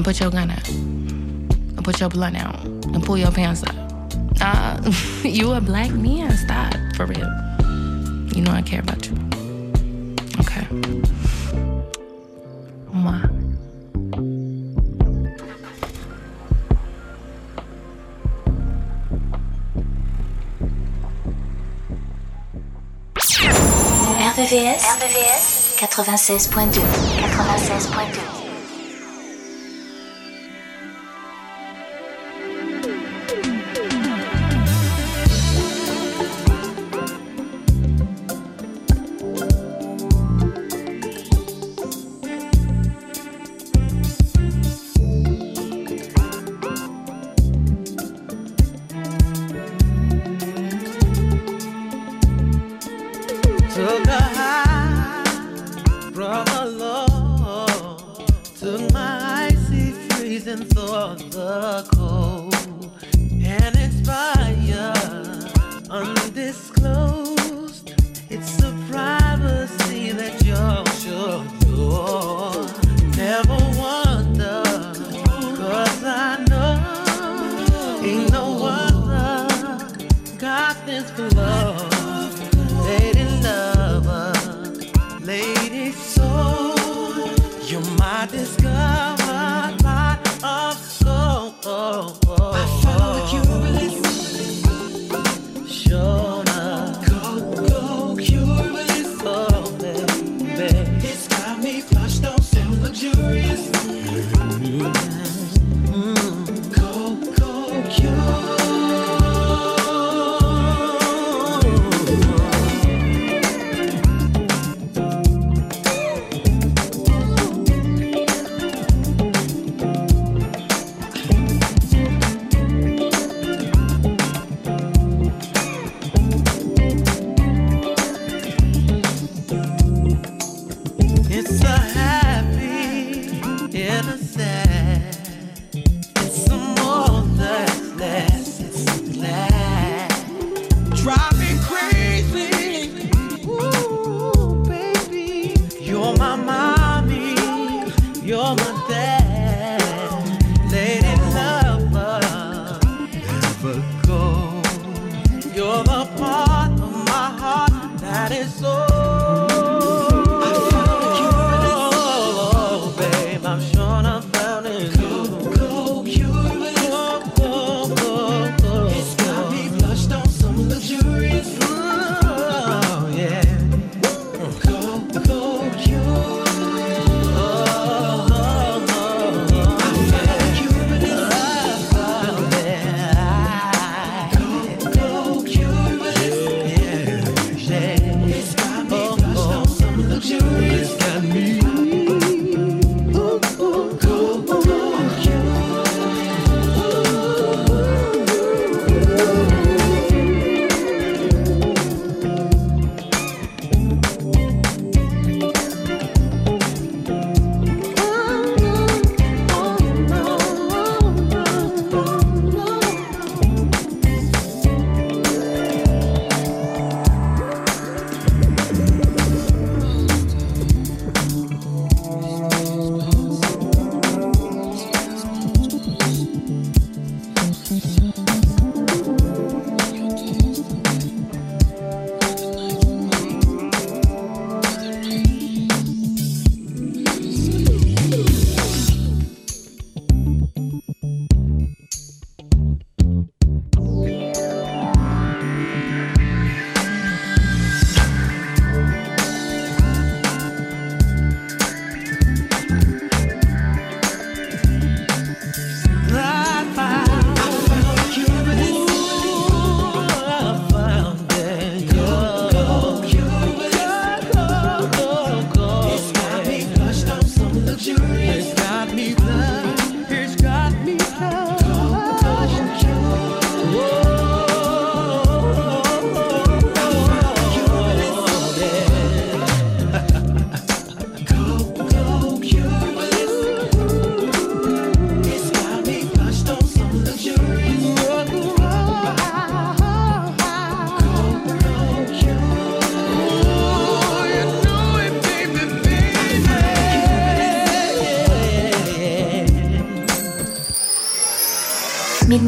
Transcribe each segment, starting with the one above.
And put your gun out. And put your blunt out. And pull your pants up. Uh, you a black man. Stop. For real. You know I care about you. Okay. Mwah. RVVS. RVVS 96.2. 96.2. Took a high from a low. Took my icy freezing thoughts the cold. And inspired, undisclosed.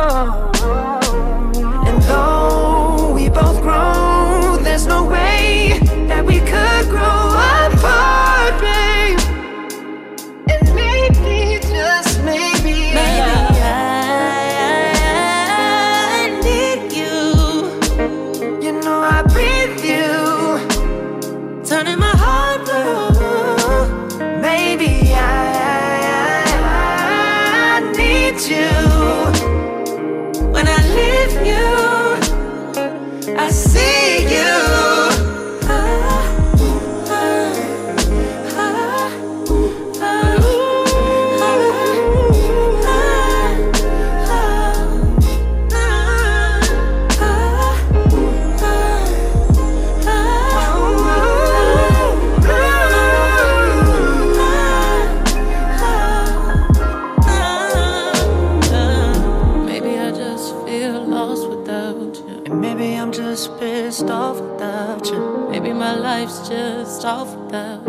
oh. off you.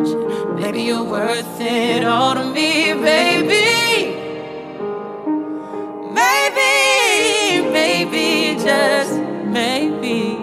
You're worth it all to me, baby. Maybe, maybe, just maybe.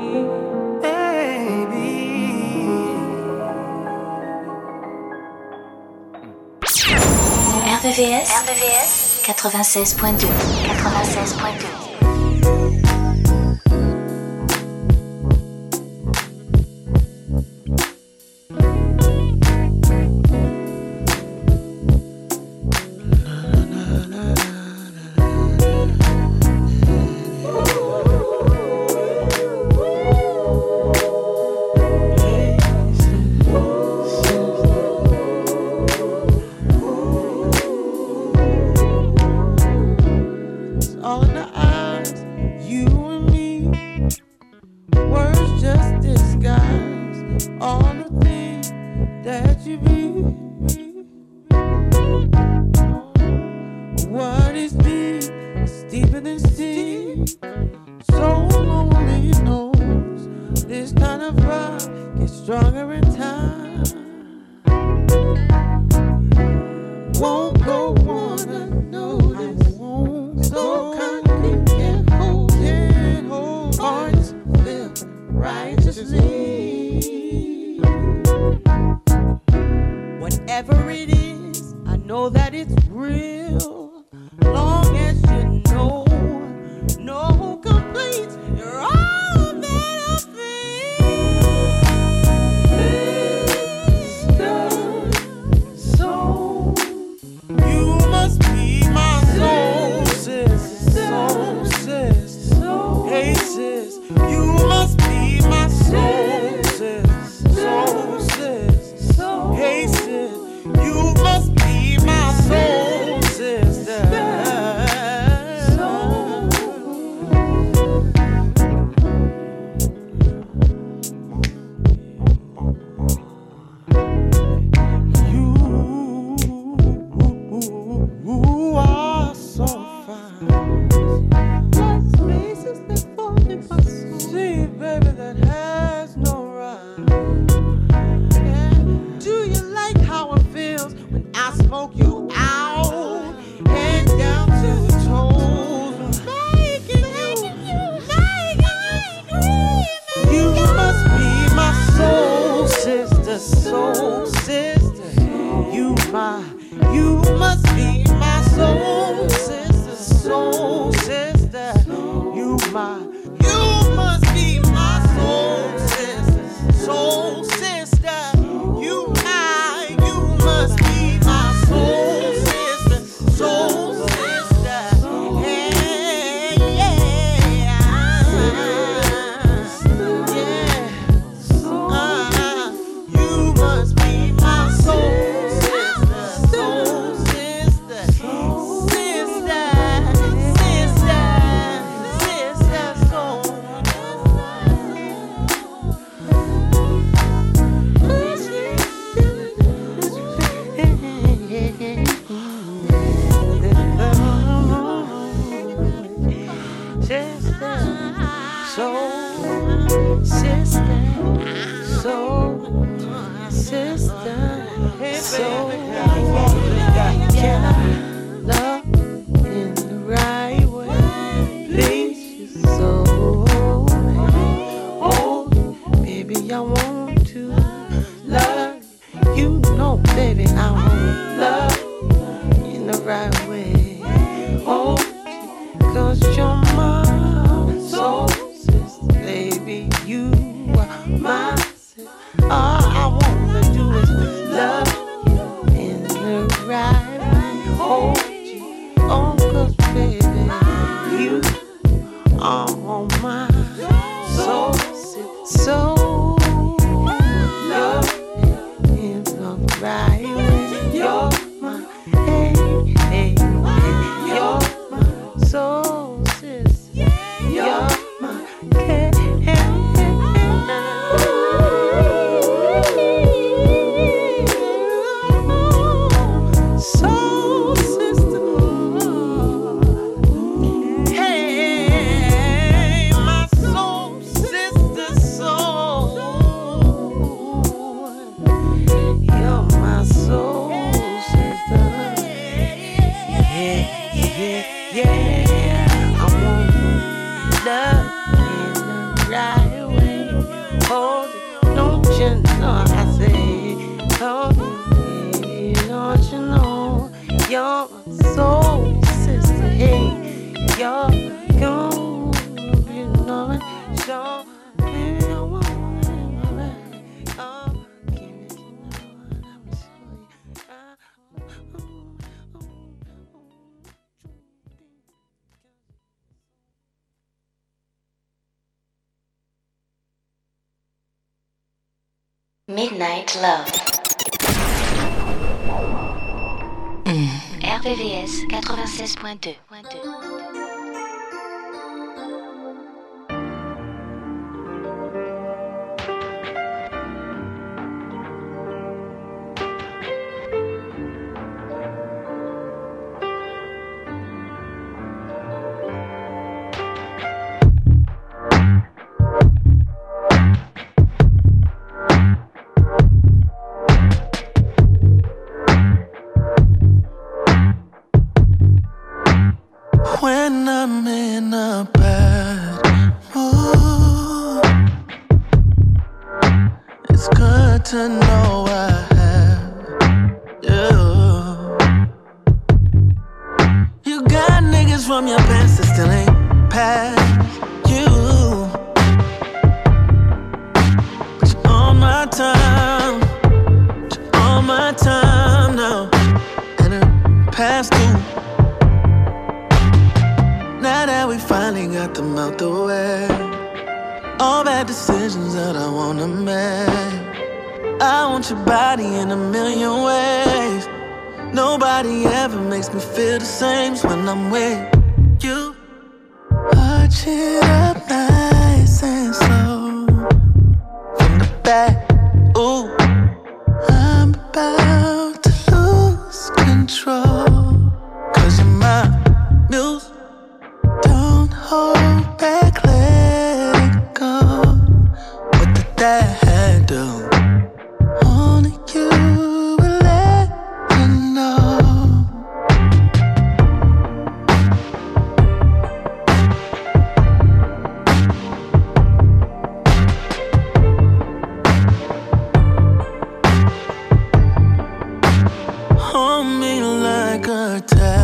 Like a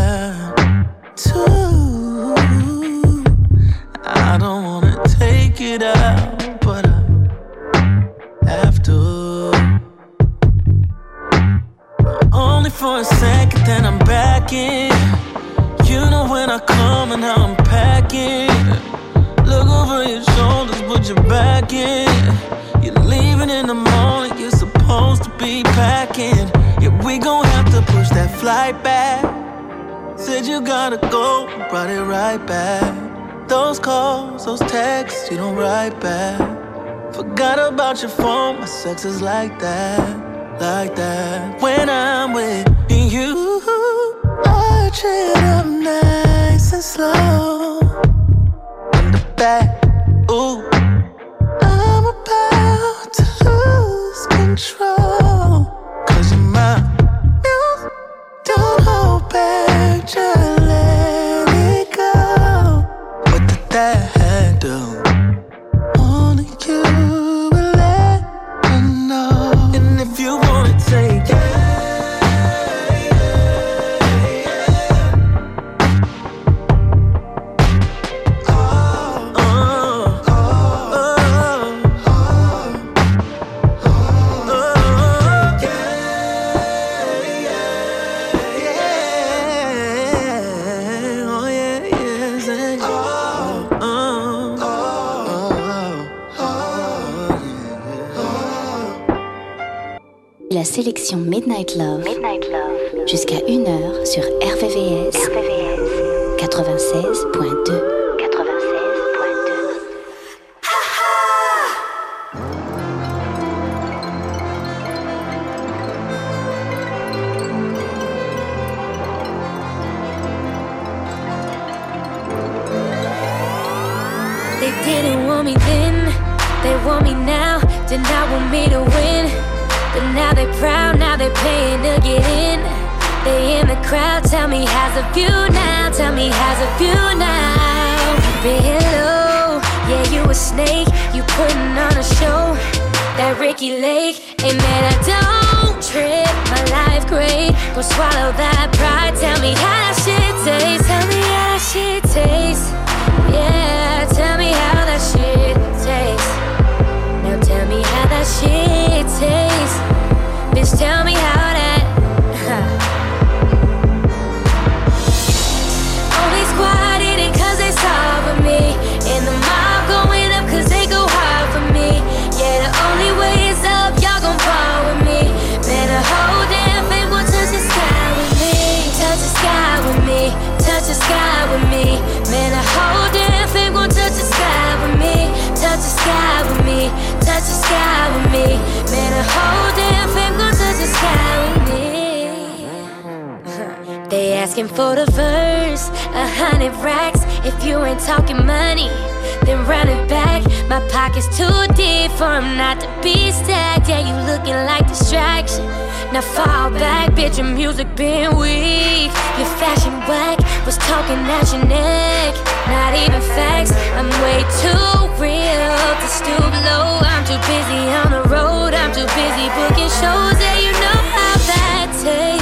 Did not want me to win, but now they're proud, now they're paying to get in. They in the crowd, tell me how's a view now, tell me how's a view now. Been yeah you a snake, you putting on a show. That Ricki Lake, hey man I don't trip, my life great. Go swallow that pride, tell me how that shit tastes, tell me how that shit tastes. Yeah, tell me how that shit tell me how Asking for the verse, a hundred racks. If you ain't talking money, then run it back. My pocket's too deep for 'em not to be stacked. Yeah, you looking like distraction. Now fall back, bitch. Your music been weak. Your fashion whack was talking at your neck. Not even facts. I'm way too real to stoop low. I'm too busy on the road. I'm too busy booking shows. Yeah, you know how that tastes.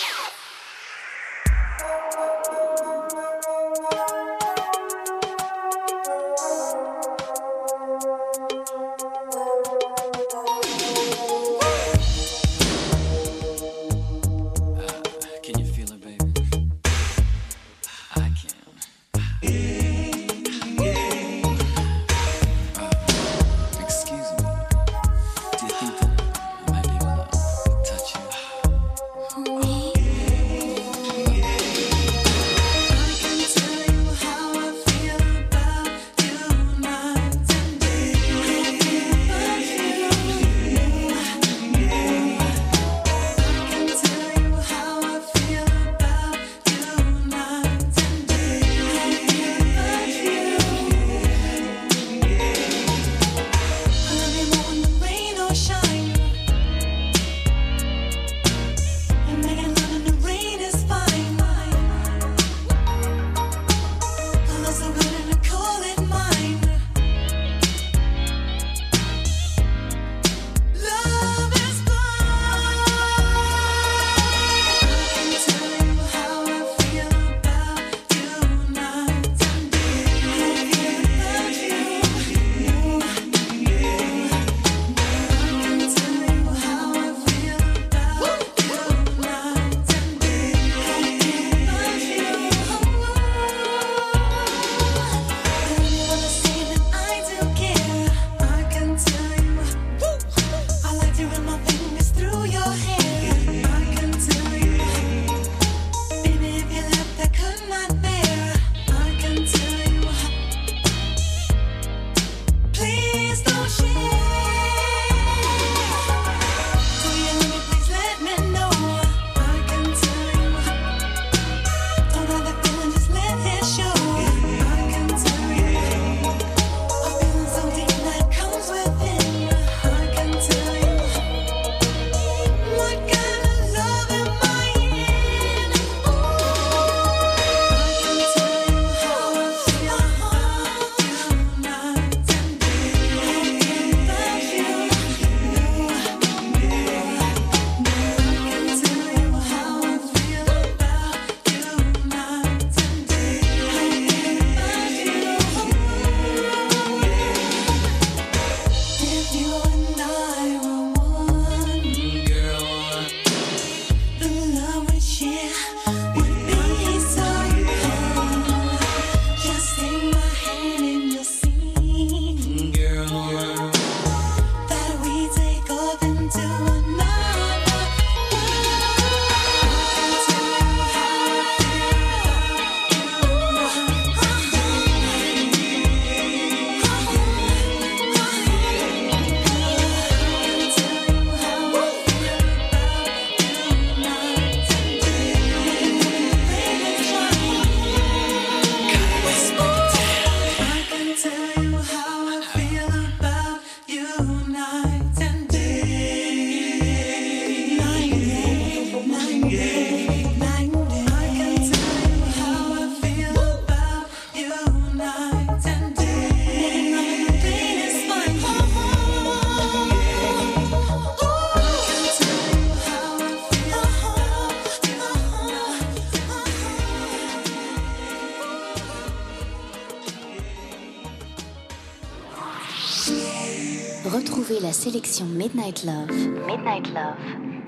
Midnight Love, Midnight Love,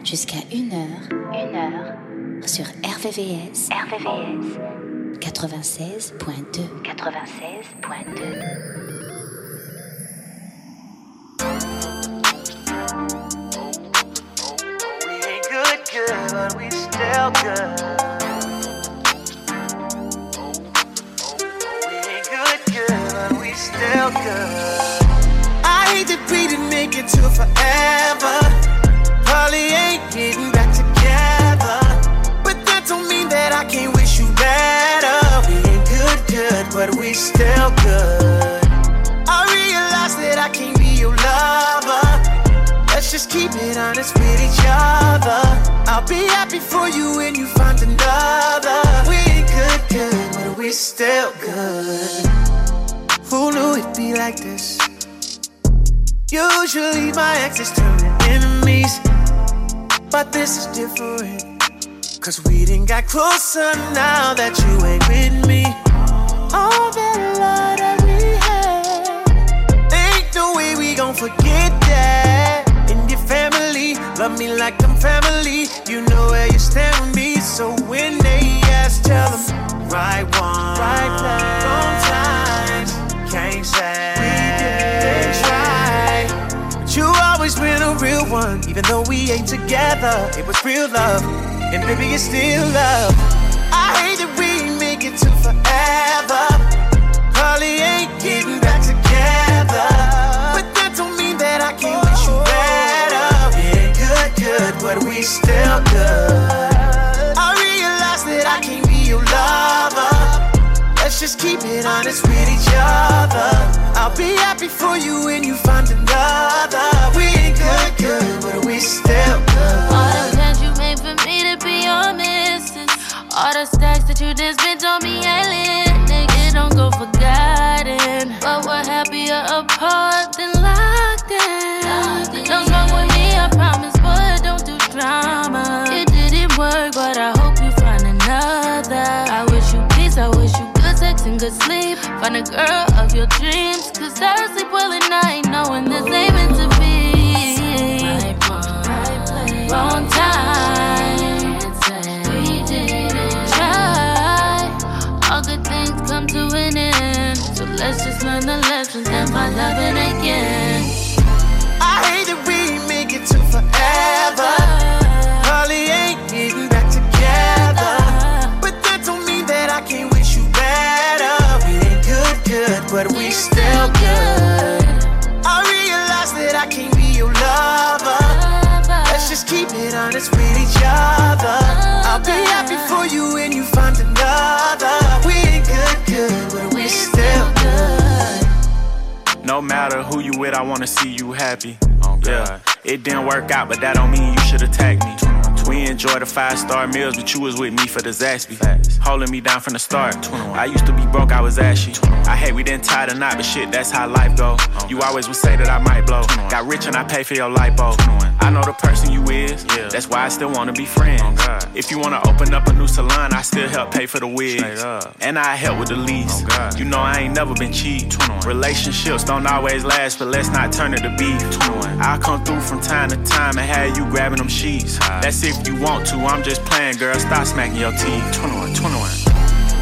jusqu'à 1h, 1h, sur RVVS, RVVS, 96.2, 96.2. still good. Who knew it'd be like this? Usually my exes turn to enemies, but this is different. Cause we didn't got closer now that you ain't with me. All that love that we had, ain't no way we gon' forget that. And your family love me like I'm family. You know where you stand with me. So when they ask, tell them right one, right place, wrong times. Can't say we didn't try. But you always been a real one, even though we ain't together. It was real love, and baby, it's still love. I hate that we make it to forever. Probably ain't getting back together. But that don't mean that I can't wish you better. We good, good, but we still good. Just keep it honest with each other. I'll be happy for you when you find another. We ain't good, good, but we still good. All the plans you made for me to be your missus. All the stacks that you just spent on me ain't lit. Nigga, don't go forgotten. But we're happier apart sleep. Find a girl of your dreams, cause I sleep well at night, knowing this ain't meant to be. Wrong time. We didn't try. All good things come to an end. So let's just learn the lessons and find loving again. Matter who you with, I wanna see you happy. Oh, yeah, it didn't work out, but that don't mean you should attack me. We enjoy the five star meals, but you was with me for the Zaxby. Holding me down from the start. I used to be broke, I was ashy. I hate we didn't tie the knot, but shit, that's how life go. You always would say that I might blow. Got rich and I pay for your lipo. I know the person you is, yeah. that's why I still wanna be friends. If you wanna open up a new salon, I still help pay for the wigs. And I help with the lease. You know I ain't never been cheap. Relationships don't always last, but let's not turn it to beef. I'll come through from time to time and have you grabbing them sheets. That's if you want to, I'm just playing, girl. Stop smacking your teeth. 21, 21.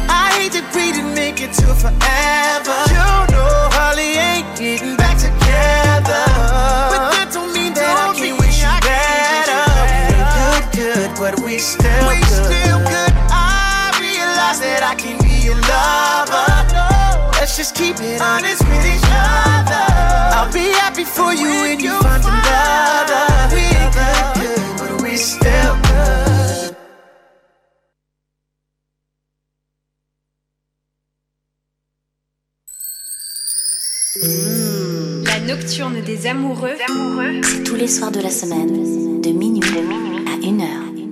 I hate that we didn't make it to forever. You know, Holly ain't getting back together. But that don't mean that I can't wish you better. We ain't good, good, but we still we good. still good. I realize that I can be your lover. Let's just keep it honest with each other. I'll be happy for you when you find another. Good. La nocturne des amoureux. C'est tous les soirs de la semaine, de minuit, à 1h.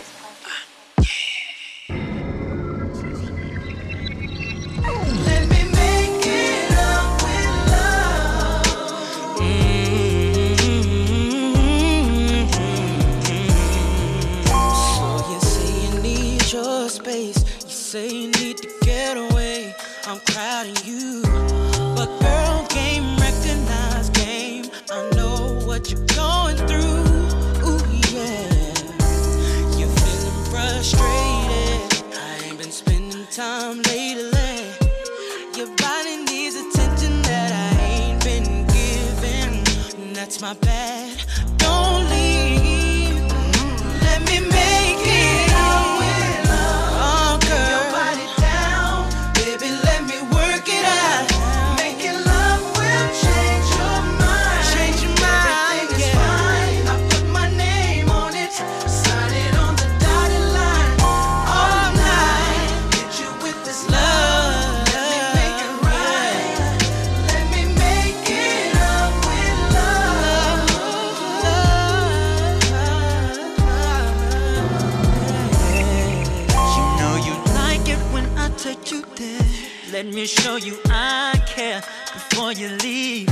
Let me show you I care before you leave.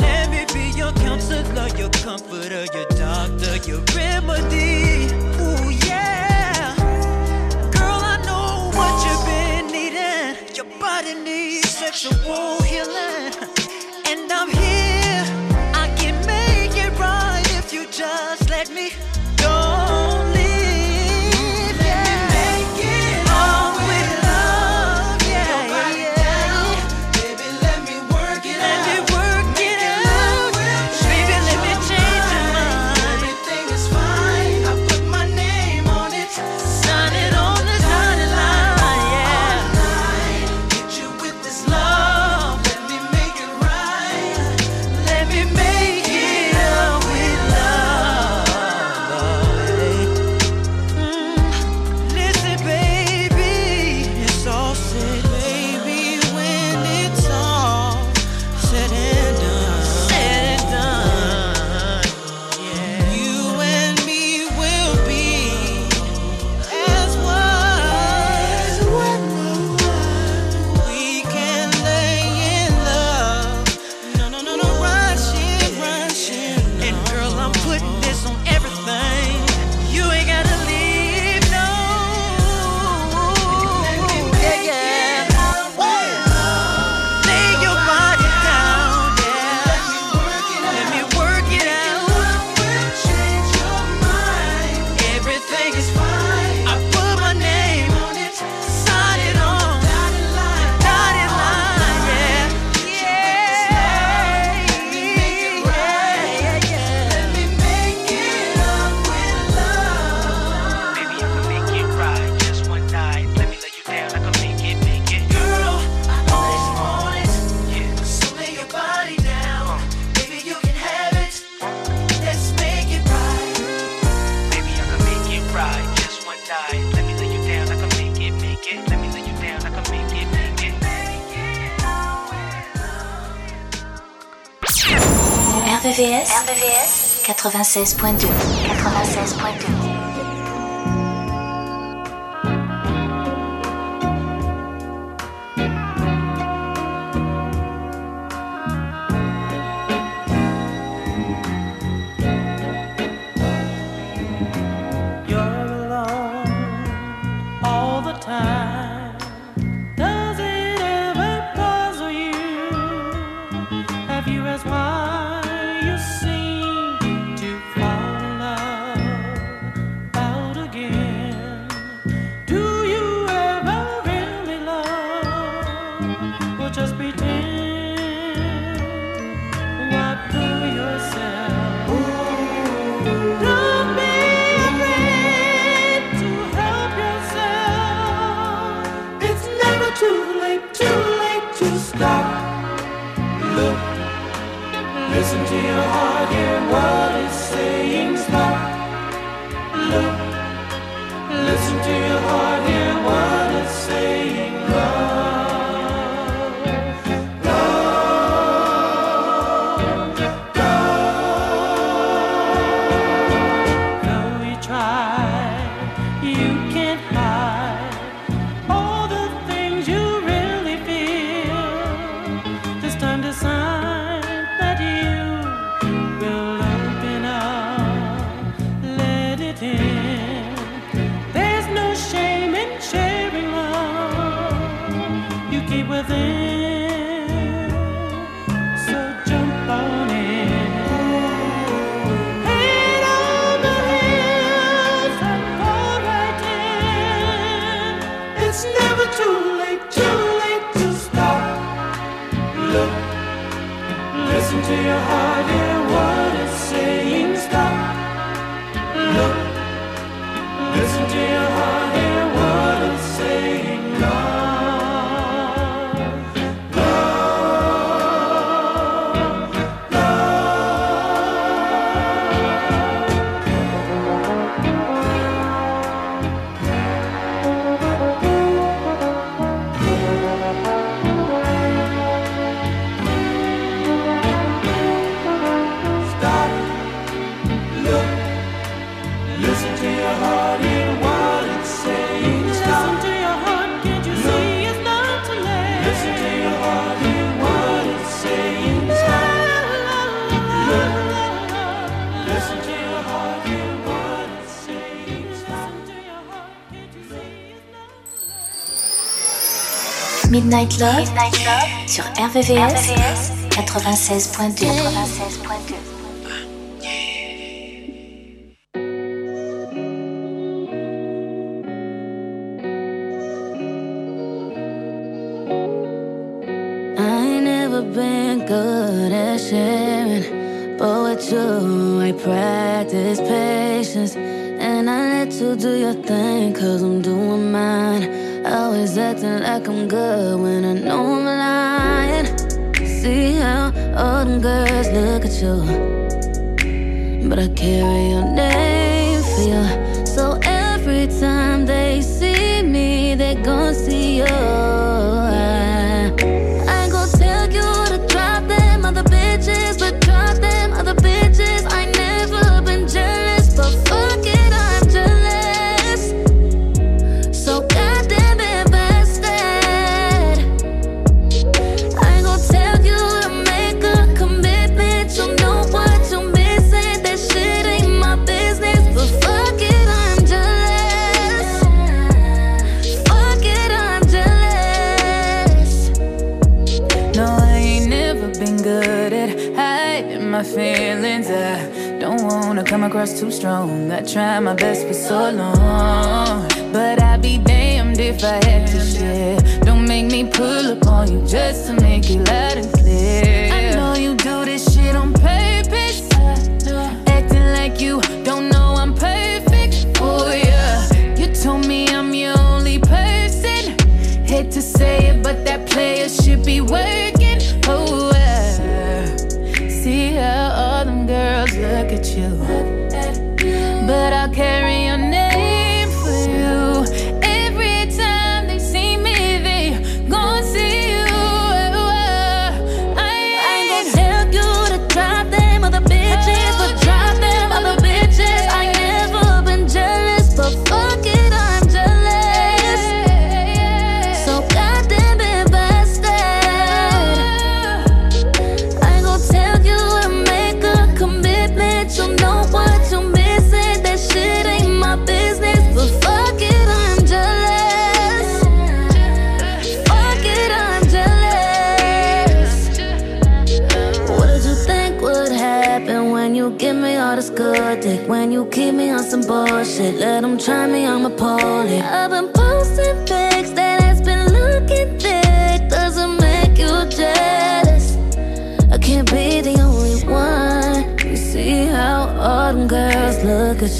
Let me be your counselor, your comforter, your doctor, your remedy. Ooh, yeah. Girl, I know what you've been needing. Your body needs sexual healing. And I'm here. 96.2 96.2 Midnight Love, Midnight sur RVVS, RVVS 96.2. Good at but I practice patience. And I let you do your thing, cause I'm doing mine. Always acting like I'm good when I know I'm lying. See how all them girls look at you. But I carry your name for you. So every time they see me, they gon' see you. come across too strong. I tried my best for so long But I'd be damned if I had to share. Don't make me pull up on you just to make it loud and clear.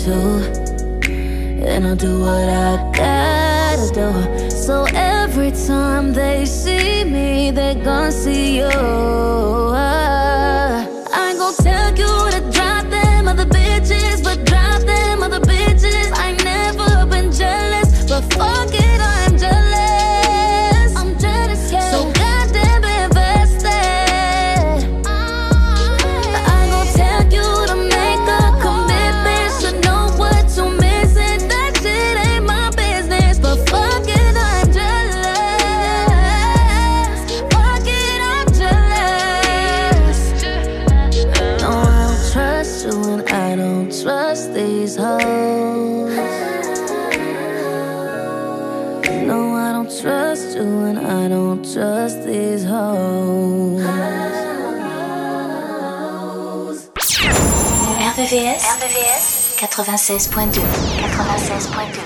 to. And I'll do what I gotta do. So every time they see me, they gon' see you. 96.2. 96.2.